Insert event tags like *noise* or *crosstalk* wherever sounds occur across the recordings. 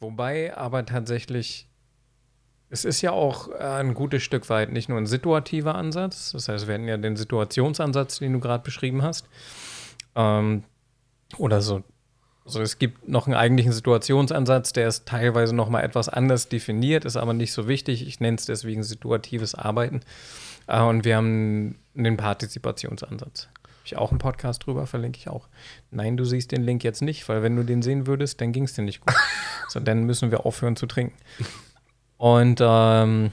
Wobei aber tatsächlich, es ist ja auch ein gutes Stück weit nicht nur ein situativer Ansatz. Das heißt, wir hatten ja den Situationsansatz, den du gerade beschrieben hast. Ähm, oder so. Also es gibt noch einen eigentlichen Situationsansatz, der ist teilweise noch mal etwas anders definiert, ist aber nicht so wichtig. Ich nenne es deswegen situatives Arbeiten. Äh, und wir haben den Partizipationsansatz. Habe ich auch einen Podcast drüber, verlinke ich auch. Nein, du siehst den Link jetzt nicht, weil wenn du den sehen würdest, dann ging es dir nicht gut. *laughs* so, dann müssen wir aufhören zu trinken. Und ähm,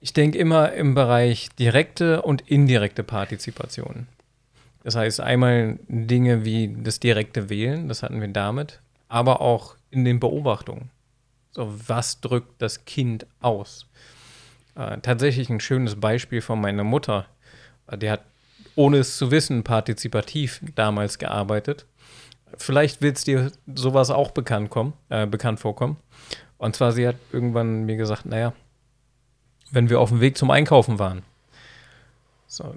ich denke immer im Bereich direkte und indirekte Partizipation. Das heißt, einmal Dinge wie das direkte Wählen, das hatten wir damit, aber auch in den Beobachtungen. So, was drückt das Kind aus? Äh, tatsächlich ein schönes Beispiel von meiner Mutter. Die hat, ohne es zu wissen, partizipativ damals gearbeitet. Vielleicht wird es dir sowas auch bekannt, kommen, äh, bekannt vorkommen. Und zwar, sie hat irgendwann mir gesagt, naja, wenn wir auf dem Weg zum Einkaufen waren, so,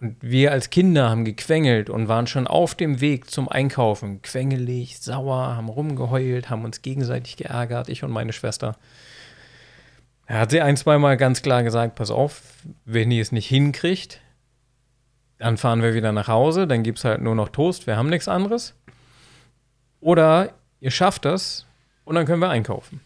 und wir als Kinder haben gequengelt und waren schon auf dem Weg zum Einkaufen. Quengelig, sauer, haben rumgeheult, haben uns gegenseitig geärgert, ich und meine Schwester. Er hat sie ein, zweimal ganz klar gesagt: Pass auf, wenn ihr es nicht hinkriegt, dann fahren wir wieder nach Hause, dann gibt es halt nur noch Toast, wir haben nichts anderes. Oder ihr schafft das und dann können wir einkaufen.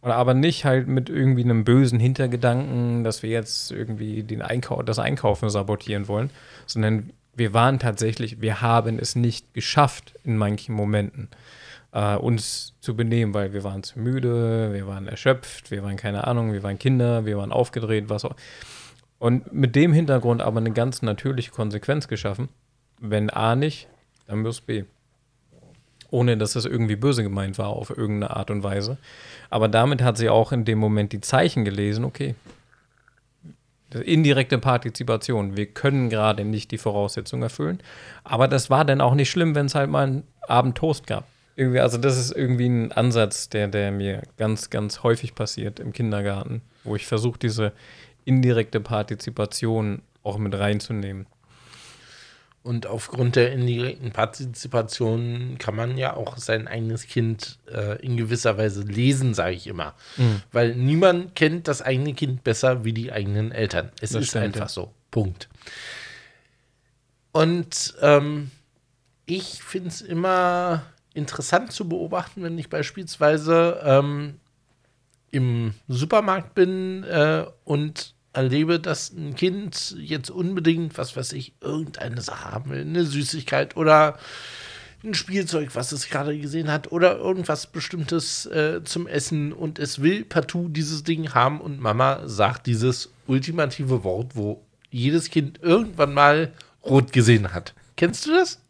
Oder aber nicht halt mit irgendwie einem bösen Hintergedanken, dass wir jetzt irgendwie den Einkau das Einkaufen sabotieren wollen, sondern wir waren tatsächlich, wir haben es nicht geschafft in manchen Momenten, äh, uns zu benehmen, weil wir waren zu müde, wir waren erschöpft, wir waren keine Ahnung, wir waren Kinder, wir waren aufgedreht, was auch. Und mit dem Hintergrund aber eine ganz natürliche Konsequenz geschaffen. Wenn A nicht, dann muss B ohne dass es irgendwie böse gemeint war auf irgendeine Art und Weise. Aber damit hat sie auch in dem Moment die Zeichen gelesen, okay. Indirekte Partizipation. Wir können gerade nicht die Voraussetzungen erfüllen. Aber das war dann auch nicht schlimm, wenn es halt mal einen Abend Toast gab. Irgendwie, also das ist irgendwie ein Ansatz, der, der mir ganz, ganz häufig passiert im Kindergarten, wo ich versuche, diese indirekte Partizipation auch mit reinzunehmen. Und aufgrund der indirekten Partizipation kann man ja auch sein eigenes Kind äh, in gewisser Weise lesen, sage ich immer. Mhm. Weil niemand kennt das eigene Kind besser wie die eigenen Eltern. Es das ist stimmt, einfach ja. so. Punkt. Und ähm, ich finde es immer interessant zu beobachten, wenn ich beispielsweise ähm, im Supermarkt bin äh, und erlebe, dass ein Kind jetzt unbedingt, was weiß ich, irgendeine Sache haben will, eine Süßigkeit oder ein Spielzeug, was es gerade gesehen hat, oder irgendwas Bestimmtes äh, zum Essen und es will partout dieses Ding haben und Mama sagt dieses ultimative Wort, wo jedes Kind irgendwann mal rot gesehen hat. Kennst du das?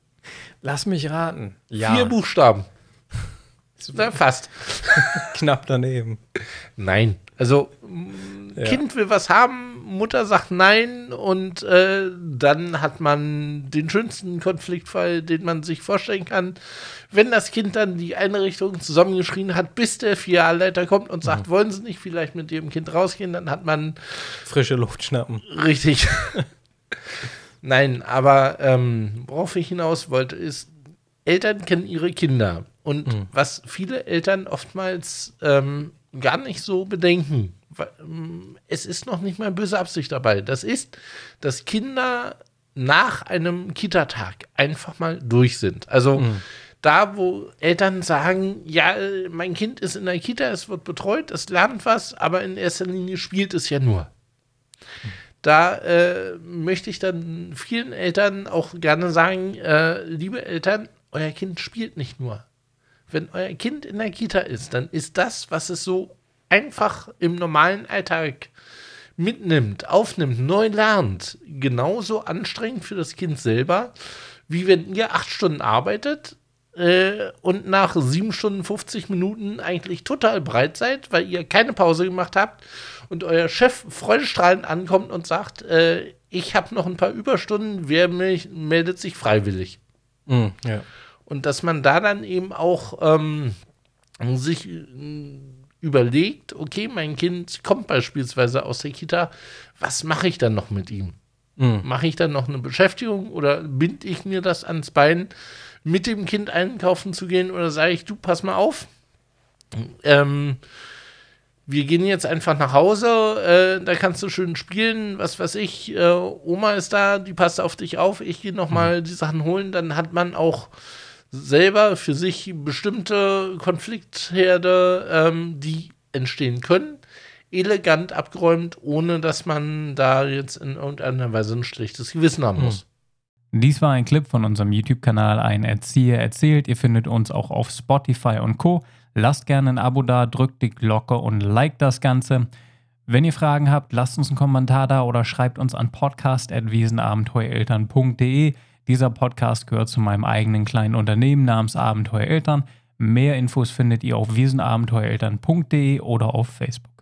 Lass mich raten. Ja. Vier Buchstaben. Na, fast. *laughs* Knapp daneben. Nein. Also, ja. Kind will was haben, Mutter sagt nein und äh, dann hat man den schönsten Konfliktfall, den man sich vorstellen kann. Wenn das Kind dann die Einrichtung zusammengeschrien hat, bis der Filialleiter kommt und sagt, mhm. wollen Sie nicht vielleicht mit Ihrem Kind rausgehen, dann hat man frische Luft schnappen. Richtig. *laughs* Nein, aber ähm, worauf ich hinaus wollte, ist, Eltern kennen ihre Kinder. Und mhm. was viele Eltern oftmals ähm, gar nicht so bedenken, ähm, es ist noch nicht mal böse Absicht dabei. Das ist, dass Kinder nach einem Kita-Tag einfach mal durch sind. Also mhm. da, wo Eltern sagen, ja, mein Kind ist in der Kita, es wird betreut, es lernt was, aber in erster Linie spielt es ja nur. Da äh, möchte ich dann vielen Eltern auch gerne sagen, äh, liebe Eltern, euer Kind spielt nicht nur. Wenn euer Kind in der Kita ist, dann ist das, was es so einfach im normalen Alltag mitnimmt, aufnimmt, neu lernt, genauso anstrengend für das Kind selber, wie wenn ihr acht Stunden arbeitet äh, und nach sieben Stunden 50 Minuten eigentlich total breit seid, weil ihr keine Pause gemacht habt und euer Chef freudestrahlend ankommt und sagt, äh, ich habe noch ein paar Überstunden, wer mich, meldet sich freiwillig. Mm, ja. Und dass man da dann eben auch ähm, sich äh, überlegt, okay, mein Kind kommt beispielsweise aus der Kita, was mache ich dann noch mit ihm? Mhm. Mache ich dann noch eine Beschäftigung oder binde ich mir das ans Bein? mit dem Kind einkaufen zu gehen oder sage ich, du, pass mal auf, ähm, wir gehen jetzt einfach nach Hause, äh, da kannst du schön spielen, was weiß ich, äh, Oma ist da, die passt auf dich auf, ich gehe nochmal mhm. die Sachen holen, dann hat man auch selber für sich bestimmte Konfliktherde, ähm, die entstehen können, elegant abgeräumt, ohne dass man da jetzt in irgendeiner Weise ein schlechtes Gewissen haben muss. Hm. Dies war ein Clip von unserem YouTube-Kanal Ein Erzieher erzählt. Ihr findet uns auch auf Spotify und Co. Lasst gerne ein Abo da, drückt die Glocke und liked das Ganze. Wenn ihr Fragen habt, lasst uns einen Kommentar da oder schreibt uns an podcast.wiesenabenteuereltern.de. Dieser Podcast gehört zu meinem eigenen kleinen Unternehmen namens Abenteuereltern. Mehr Infos findet ihr auf wiesenabenteuereltern.de oder auf Facebook.